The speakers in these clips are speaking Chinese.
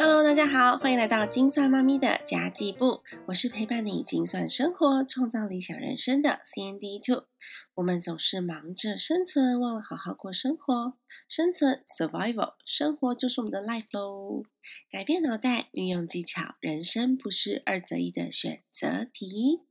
Hello，大家好，欢迎来到精算妈咪的家计部。我是陪伴你精算生活、创造理想人生的 CND Two。我们总是忙着生存，忘了好好过生活。生存 （Survival），生活就是我们的 life 喽。改变脑袋，运用技巧，人生不是二择一的选择题。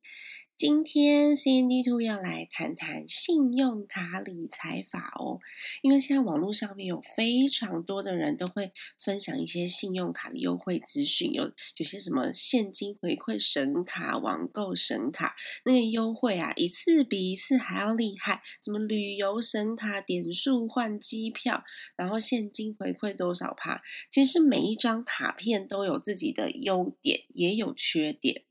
今天 C N D Two 要来谈谈信用卡理财法哦，因为现在网络上面有非常多的人都会分享一些信用卡的优惠资讯，有有些什么现金回馈神卡、网购神卡，那个优惠啊，一次比一次还要厉害，什么旅游神卡、点数换机票，然后现金回馈多少趴，其实每一张卡片都有自己的优点，也有缺点。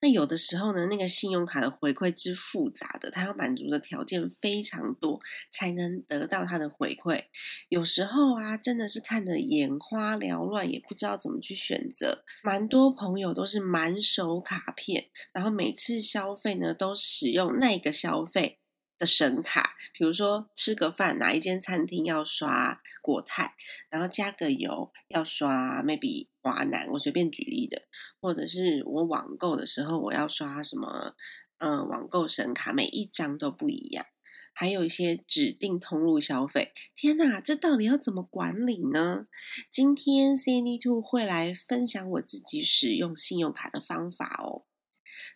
那有的时候呢，那个信用卡的回馈之复杂的，它要满足的条件非常多，才能得到它的回馈。有时候啊，真的是看得眼花缭乱，也不知道怎么去选择。蛮多朋友都是满手卡片，然后每次消费呢，都使用那个消费。的神卡，比如说吃个饭，哪一间餐厅要刷国泰，然后加个油要刷 maybe 华南，我随便举例的，或者是我网购的时候我要刷什么，嗯，网购神卡，每一张都不一样，还有一些指定通路消费，天哪，这到底要怎么管理呢？今天 C N D Two 会来分享我自己使用信用卡的方法哦。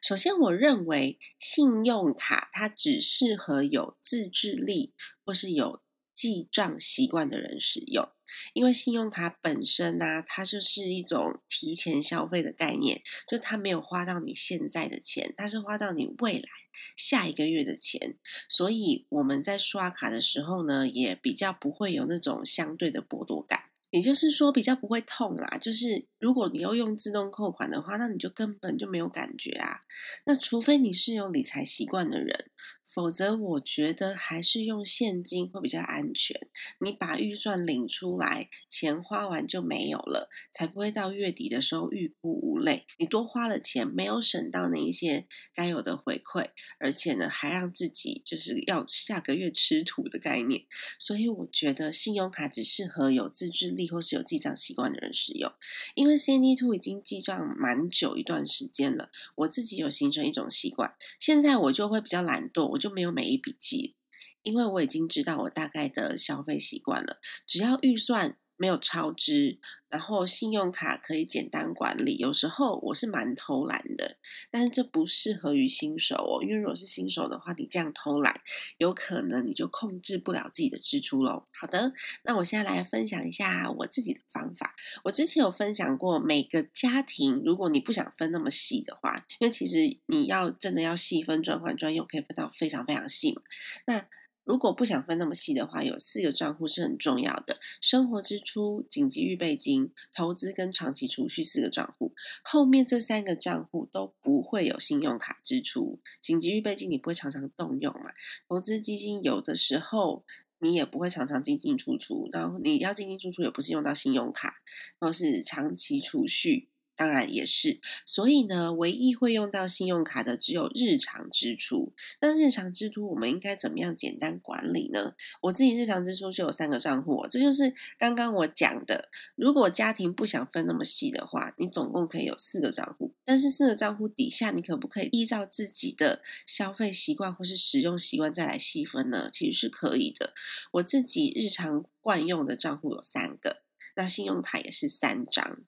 首先，我认为信用卡它只适合有自制力或是有记账习惯的人使用，因为信用卡本身呢，它就是一种提前消费的概念，就它没有花到你现在的钱，它是花到你未来下一个月的钱，所以我们在刷卡的时候呢，也比较不会有那种相对的剥夺感。也就是说，比较不会痛啦。就是如果你要用自动扣款的话，那你就根本就没有感觉啊。那除非你是有理财习惯的人。否则，我觉得还是用现金会比较安全。你把预算领出来，钱花完就没有了，才不会到月底的时候欲哭无泪。你多花了钱，没有省到那一些该有的回馈，而且呢，还让自己就是要下个月吃土的概念。所以，我觉得信用卡只适合有自制力或是有记账习惯的人使用。因为 C N D Two 已经记账蛮久一段时间了，我自己有形成一种习惯，现在我就会比较懒惰。我就没有每一笔记，因为我已经知道我大概的消费习惯了。只要预算没有超支，然后信用卡可以简单管理。有时候我是蛮偷懒的，但是这不适合于新手哦。因为如果是新手的话，你这样偷懒，有可能你就控制不了自己的支出喽。好的，那我现在来分享一下我自己的方法。我之前有分享过，每个家庭如果你不想分那么细的话，因为其实你要真的要细分专款专用，可以分到非常非常细嘛。那如果不想分那么细的话，有四个账户是很重要的：生活支出、紧急预备金、投资跟长期储蓄四个账户。后面这三个账户都不会有信用卡支出。紧急预备金你不会常常动用嘛？投资基金有的时候。你也不会常常进进出出，然后你要进进出出也不是用到信用卡，都是长期储蓄。当然也是，所以呢，唯一会用到信用卡的只有日常支出。那日常支出我们应该怎么样简单管理呢？我自己日常支出就有三个账户，这就是刚刚我讲的。如果家庭不想分那么细的话，你总共可以有四个账户。但是四个账户底下，你可不可以依照自己的消费习惯或是使用习惯再来细分呢？其实是可以的。我自己日常惯用的账户有三个，那信用卡也是三张。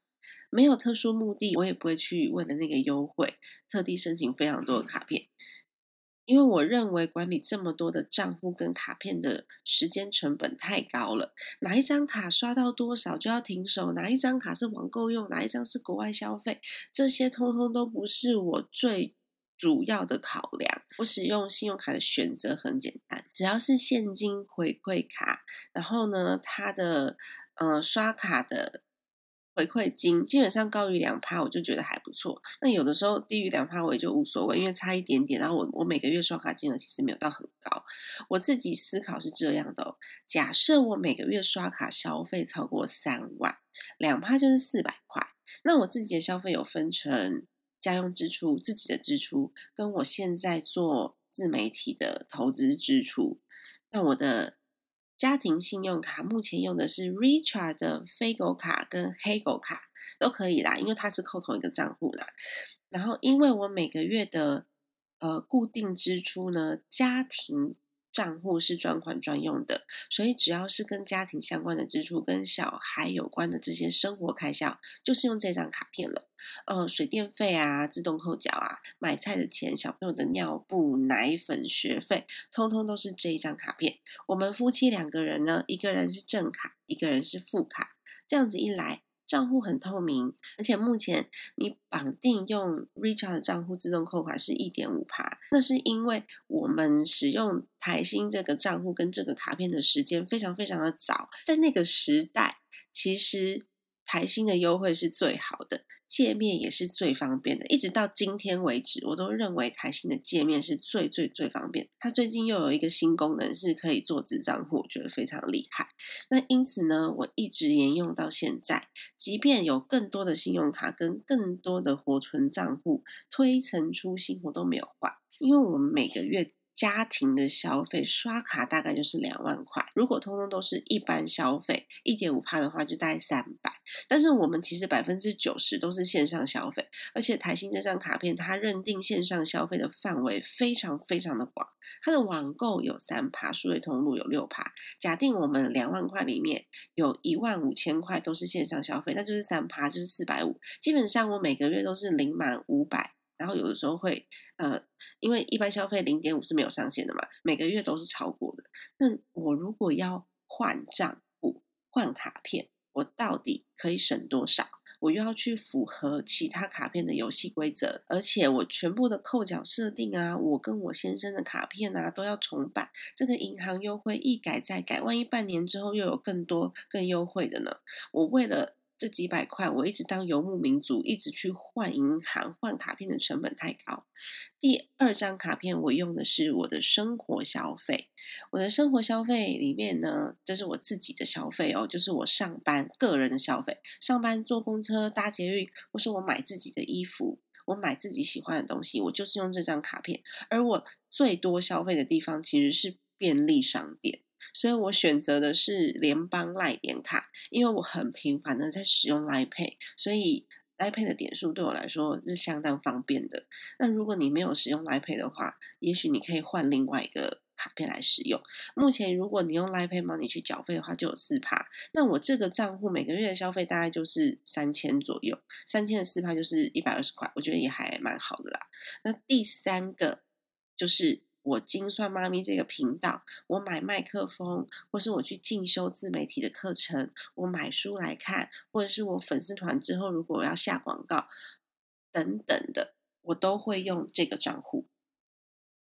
没有特殊目的，我也不会去为了那个优惠特地申请非常多的卡片，因为我认为管理这么多的账户跟卡片的时间成本太高了。哪一张卡刷到多少就要停手，哪一张卡是网购用，哪一张是国外消费，这些通通都不是我最主要的考量。我使用信用卡的选择很简单，只要是现金回馈卡，然后呢，它的呃刷卡的。回馈金基本上高于两趴，我就觉得还不错。那有的时候低于两趴，我也就无所谓，因为差一点点。然后我我每个月刷卡金额其实没有到很高。我自己思考是这样的：假设我每个月刷卡消费超过三万，两趴就是四百块。那我自己的消费有分成家用支出、自己的支出，跟我现在做自媒体的投资支出。那我的家庭信用卡目前用的是 Richard 的飞狗卡跟黑狗卡都可以啦，因为它是扣同一个账户啦。然后因为我每个月的呃固定支出呢，家庭。账户是专款专用的，所以只要是跟家庭相关的支出、跟小孩有关的这些生活开销，就是用这张卡片了。呃，水电费啊，自动扣缴啊，买菜的钱、小朋友的尿布、奶粉、学费，通通都是这一张卡片。我们夫妻两个人呢，一个人是正卡，一个人是副卡，这样子一来。账户很透明，而且目前你绑定用 Richard 的账户自动扣款是一点五趴，那是因为我们使用台新这个账户跟这个卡片的时间非常非常的早，在那个时代，其实。台新的优惠是最好的，界面也是最方便的，一直到今天为止，我都认为台新的界面是最最最方便。它最近又有一个新功能是可以做子账户，我觉得非常厉害。那因此呢，我一直沿用到现在，即便有更多的信用卡跟更多的活存账户推陈出新，我都没有换，因为我们每个月。家庭的消费刷卡大概就是两万块，如果通通都是一般消费，一点五帕的话就大概三百。但是我们其实百分之九十都是线上消费，而且台新这张卡片它认定线上消费的范围非常非常的广，它的网购有三趴，数位通路有六趴。假定我们两万块里面有一万五千块都是线上消费，那就是三趴，就是四百五。基本上我每个月都是领满五百。然后有的时候会，呃，因为一般消费零点五是没有上限的嘛，每个月都是超过的。那我如果要换账户、换卡片，我到底可以省多少？我又要去符合其他卡片的游戏规则，而且我全部的扣缴设定啊，我跟我先生的卡片啊都要重办。这个银行优惠一改再改，万一半年之后又有更多更优惠的呢？我为了。这几百块，我一直当游牧民族，一直去换银行、换卡片的成本太高。第二张卡片我用的是我的生活消费，我的生活消费里面呢，这是我自己的消费哦，就是我上班个人的消费，上班坐公车、搭捷运，或是我买自己的衣服，我买自己喜欢的东西，我就是用这张卡片。而我最多消费的地方其实是便利商店。所以我选择的是联邦赖点卡，因为我很频繁的在使用 Line Pay，所以 Line Pay 的点数对我来说是相当方便的。那如果你没有使用 Line Pay 的话，也许你可以换另外一个卡片来使用。目前如果你用 Line Pay Money 去缴费的话，就有四趴。那我这个账户每个月的消费大概就是三千左右，三千的四趴就是一百二十块，我觉得也还蛮好的啦。那第三个就是。我精算妈咪这个频道，我买麦克风，或是我去进修自媒体的课程，我买书来看，或者是我粉丝团之后如果我要下广告等等的，我都会用这个账户。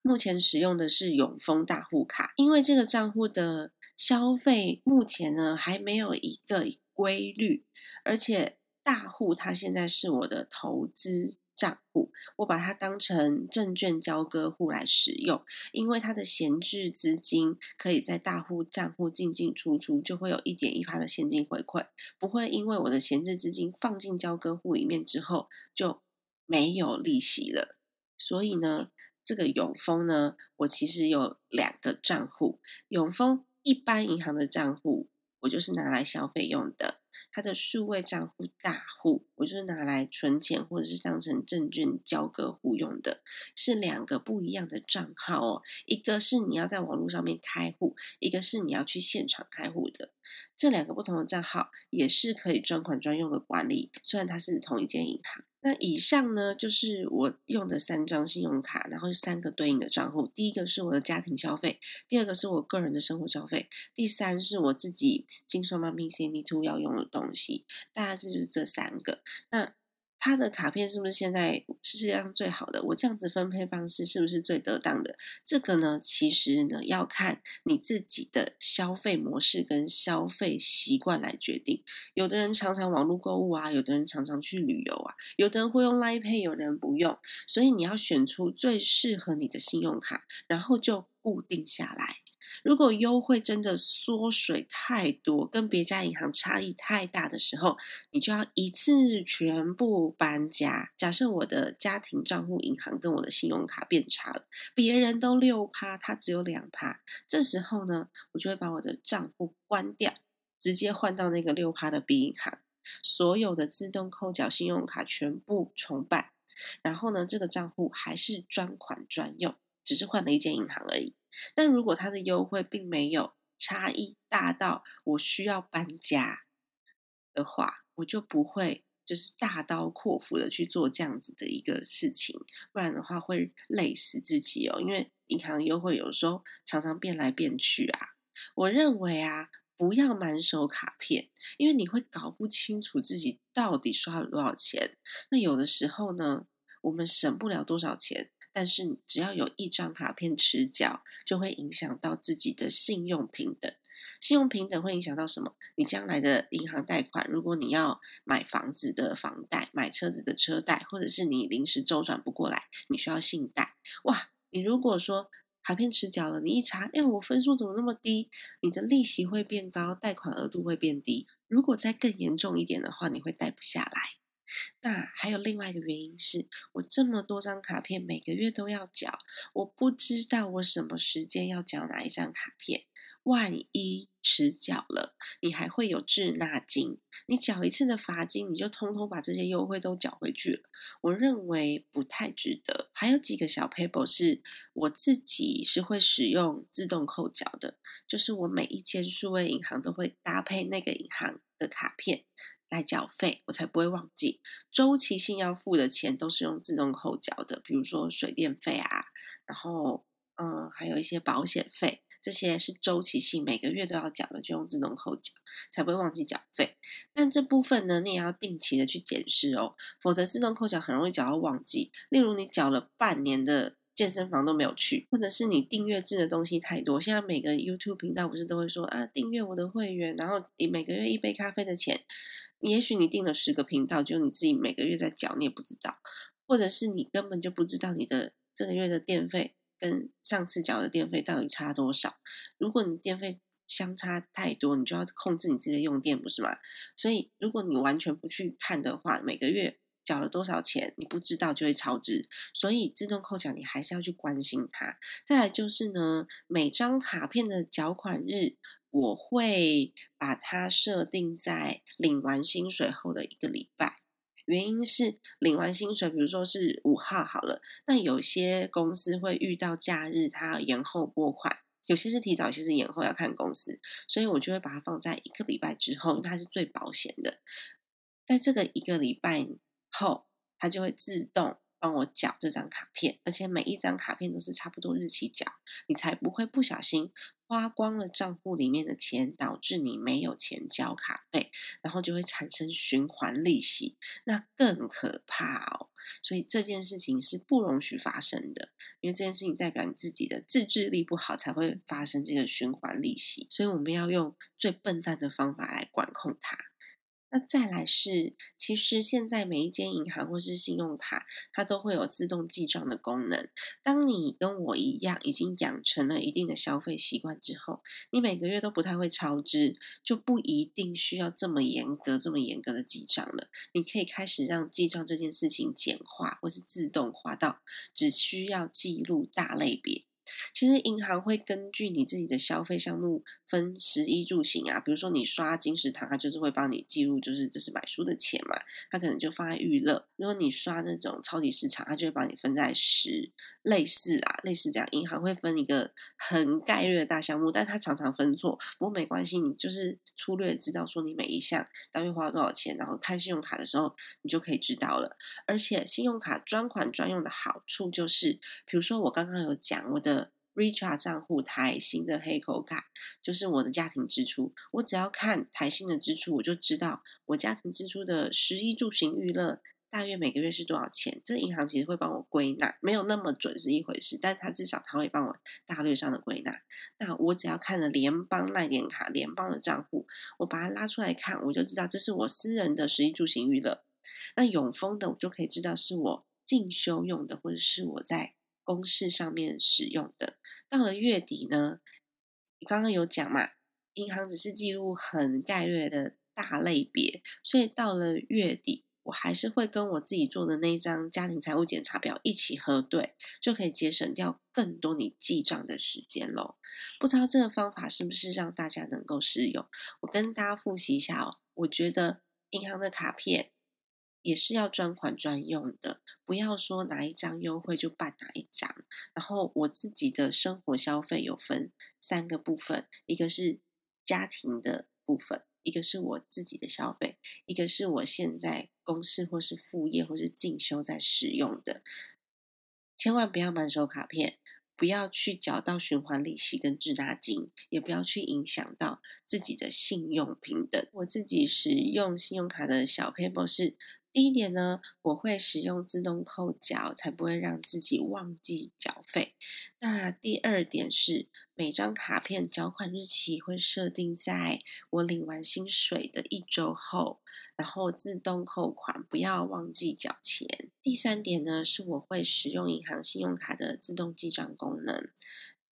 目前使用的是永丰大户卡，因为这个账户的消费目前呢还没有一个规律，而且大户它现在是我的投资。账户，我把它当成证券交割户来使用，因为它的闲置资金可以在大户账户进进出出，就会有一点一趴的现金回馈，不会因为我的闲置资金放进交割户里面之后就没有利息了。所以呢，这个永丰呢，我其实有两个账户，永丰一般银行的账户，我就是拿来消费用的。它的数位账户大户，我就是拿来存钱或者是当成证券交割户用的，是两个不一样的账号哦。一个是你要在网络上面开户，一个是你要去现场开户的。这两个不同的账号也是可以专款专用的管理，虽然它是同一间银行。那以上呢，就是我用的三张信用卡，然后三个对应的账户。第一个是我的家庭消费，第二个是我个人的生活消费，第三是我自己金双妈咪 C D Two 要用的东西。大概是就是这三个。那它的卡片是不是现在世界上最好的？我这样子分配方式是不是最得当的？这个呢，其实呢要看你自己的消费模式跟消费习惯来决定。有的人常常网络购物啊，有的人常常去旅游啊，有的人会用 Line Pay，有的人不用。所以你要选出最适合你的信用卡，然后就固定下来。如果优惠真的缩水太多，跟别家银行差异太大的时候，你就要一次全部搬家。假设我的家庭账户银行跟我的信用卡变差了，别人都六趴，它只有两趴，这时候呢，我就会把我的账户关掉，直接换到那个六趴的 B 银行，所有的自动扣缴信用卡全部重办，然后呢，这个账户还是专款专用，只是换了一间银行而已。但如果它的优惠并没有差异大到我需要搬家的话，我就不会就是大刀阔斧的去做这样子的一个事情，不然的话会累死自己哦。因为银行优惠有时候常常变来变去啊。我认为啊，不要满手卡片，因为你会搞不清楚自己到底刷了多少钱。那有的时候呢，我们省不了多少钱。但是只要有一张卡片迟缴，就会影响到自己的信用平等。信用平等会影响到什么？你将来的银行贷款，如果你要买房子的房贷、买车子的车贷，或者是你临时周转不过来，你需要信贷。哇，你如果说卡片迟缴了，你一查，哎，我分数怎么那么低？你的利息会变高，贷款额度会变低。如果再更严重一点的话，你会贷不下来。那还有另外一个原因是，我这么多张卡片每个月都要缴，我不知道我什么时间要缴哪一张卡片，万一迟缴了，你还会有滞纳金，你缴一次的罚金，你就通通把这些优惠都缴回去了，我认为不太值得。还有几个小 paper 是我自己是会使用自动扣缴的，就是我每一间数位银行都会搭配那个银行的卡片。来缴费，我才不会忘记。周期性要付的钱都是用自动扣缴的，比如说水电费啊，然后嗯，还有一些保险费，这些是周期性每个月都要缴的，就用自动扣缴，才不会忘记缴费。但这部分呢，你也要定期的去检视哦，否则自动扣缴很容易缴到忘记。例如你缴了半年的健身房都没有去，或者是你订阅制的东西太多。现在每个 YouTube 频道不是都会说啊，订阅我的会员，然后你每个月一杯咖啡的钱。也许你订了十个频道，就你自己每个月在缴，你也不知道；或者是你根本就不知道你的这个月的电费跟上次缴的电费到底差多少。如果你电费相差太多，你就要控制你自己的用电，不是吗？所以如果你完全不去看的话，每个月缴了多少钱，你不知道就会超支。所以自动扣缴你还是要去关心它。再来就是呢，每张卡片的缴款日。我会把它设定在领完薪水后的一个礼拜，原因是领完薪水，比如说是五号好了，那有些公司会遇到假日，它延后拨款，有些是提早，有些是延后，要看公司，所以我就会把它放在一个礼拜之后，因为它是最保险的，在这个一个礼拜后，它就会自动。帮我缴这张卡片，而且每一张卡片都是差不多日期缴，你才不会不小心花光了账户里面的钱，导致你没有钱交卡费，然后就会产生循环利息，那更可怕哦。所以这件事情是不容许发生的，因为这件事情代表你自己的自制力不好，才会发生这个循环利息。所以我们要用最笨蛋的方法来管控它。那再来是，其实现在每一间银行或是信用卡，它都会有自动记账的功能。当你跟我一样已经养成了一定的消费习惯之后，你每个月都不太会超支，就不一定需要这么严格、这么严格的记账了。你可以开始让记账这件事情简化，或是自动化到只需要记录大类别。其实银行会根据你自己的消费项目分食衣住行啊，比如说你刷金石堂，它就是会帮你记录，就是这是买书的钱嘛，它可能就放在娱乐。如果你刷那种超级市场，它就会帮你分在食，类似啊，类似这样。银行会分一个很概率的大项目，但它常常分错，不过没关系，你就是粗略知道说你每一项单月花了多少钱，然后看信用卡的时候你就可以知道了。而且信用卡专款专用的好处就是，比如说我刚刚有讲我的。Richa 账户台新的黑口卡就是我的家庭支出，我只要看台新的支出，我就知道我家庭支出的食衣住行娱乐大约每个月是多少钱。这银行其实会帮我归纳，没有那么准是一回事，但它至少它会帮我大略上的归纳。那我只要看了联邦赖点卡联邦的账户，我把它拉出来看，我就知道这是我私人的食衣住行娱乐。那永丰的我就可以知道是我进修用的，或者是我在。公式上面使用的，到了月底呢，你刚刚有讲嘛，银行只是记录很概略的大类别，所以到了月底。我还是会跟我自己做的那一张家庭财务检查表一起核对，就可以节省掉更多你记账的时间喽。不知道这个方法是不是让大家能够适用？我跟大家复习一下哦。我觉得银行的卡片也是要专款专用的，不要说哪一张优惠就办哪一张。然后我自己的生活消费有分三个部分，一个是家庭的部分。一个是我自己的消费，一个是我现在公司或是副业或是进修在使用的，千万不要满手卡片，不要去缴到循环利息跟滞纳金，也不要去影响到自己的信用平等。我自己使用信用卡的小 paper 是。第一点呢，我会使用自动扣缴，才不会让自己忘记缴费。那第二点是，每张卡片缴款日期会设定在我领完薪水的一周后，然后自动扣款，不要忘记缴钱。第三点呢，是我会使用银行信用卡的自动记账功能。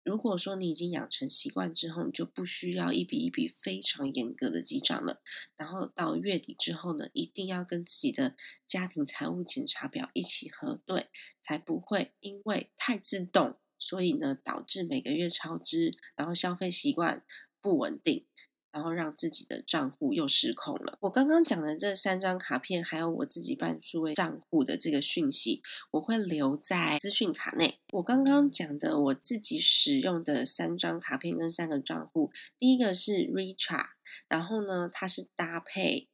如果说你已经养成习惯之后，你就不需要一笔一笔非常严格的记账了。然后到月底之后呢，一定要跟自己的家庭财务检查表一起核对，才不会因为太自动，所以呢导致每个月超支，然后消费习惯不稳定。然后让自己的账户又失控了。我刚刚讲的这三张卡片，还有我自己办数位账户的这个讯息，我会留在资讯卡内。我刚刚讲的我自己使用的三张卡片跟三个账户，第一个是 Richa，然后呢，它是搭配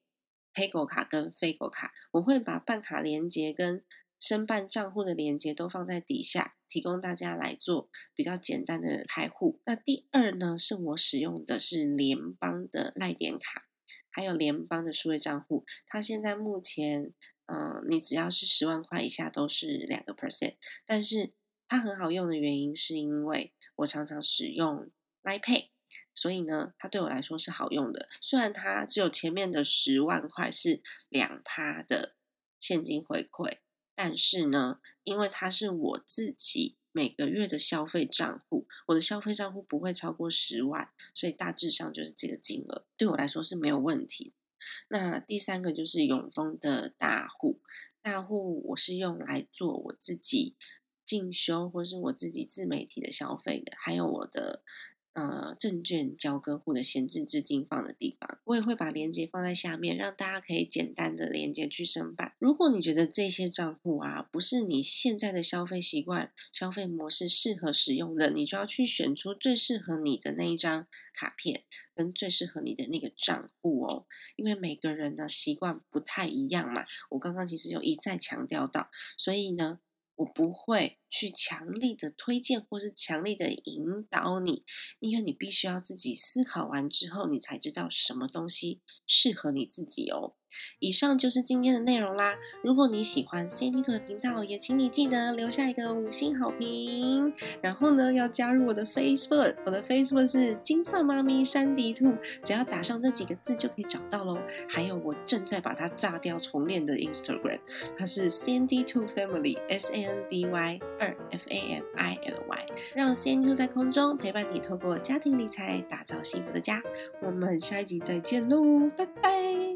PayGo 卡跟 FayGo 卡，我会把办卡连接跟申办账户的连接都放在底下。提供大家来做比较简单的开户。那第二呢，是我使用的是联邦的赖点卡，还有联邦的数位账户。它现在目前，嗯，你只要是十万块以下都是两个 percent。但是它很好用的原因，是因为我常常使用 Line Pay，所以呢，它对我来说是好用的。虽然它只有前面的十万块是两趴的现金回馈。但是呢，因为它是我自己每个月的消费账户，我的消费账户不会超过十万，所以大致上就是这个金额，对我来说是没有问题。那第三个就是永丰的大户，大户我是用来做我自己进修或是我自己自媒体的消费的，还有我的。呃，证券交割户的闲置资金放的地方，我也会把链接放在下面，让大家可以简单的连接去申办。如果你觉得这些账户啊，不是你现在的消费习惯、消费模式适合使用的，你就要去选出最适合你的那一张卡片，跟最适合你的那个账户哦。因为每个人的习惯不太一样嘛，我刚刚其实有一再强调到，所以呢。我不会去强力的推荐或是强力的引导你，因为你必须要自己思考完之后，你才知道什么东西适合你自己哦。以上就是今天的内容啦。如果你喜欢 C P 兔的频道，也请你记得留下一个五星好评。然后呢，要加入我的 Facebook，我的 Facebook 是金算妈咪山迪兔，只要打上这几个字就可以找到喽。还有我正在把它炸掉重练的 Instagram，它是 Sandy Two Family S A N D Y 二 F A M I L Y，让 C N U 在空中陪伴你，透过家庭理财打造幸福的家。我们下一集再见喽，拜拜。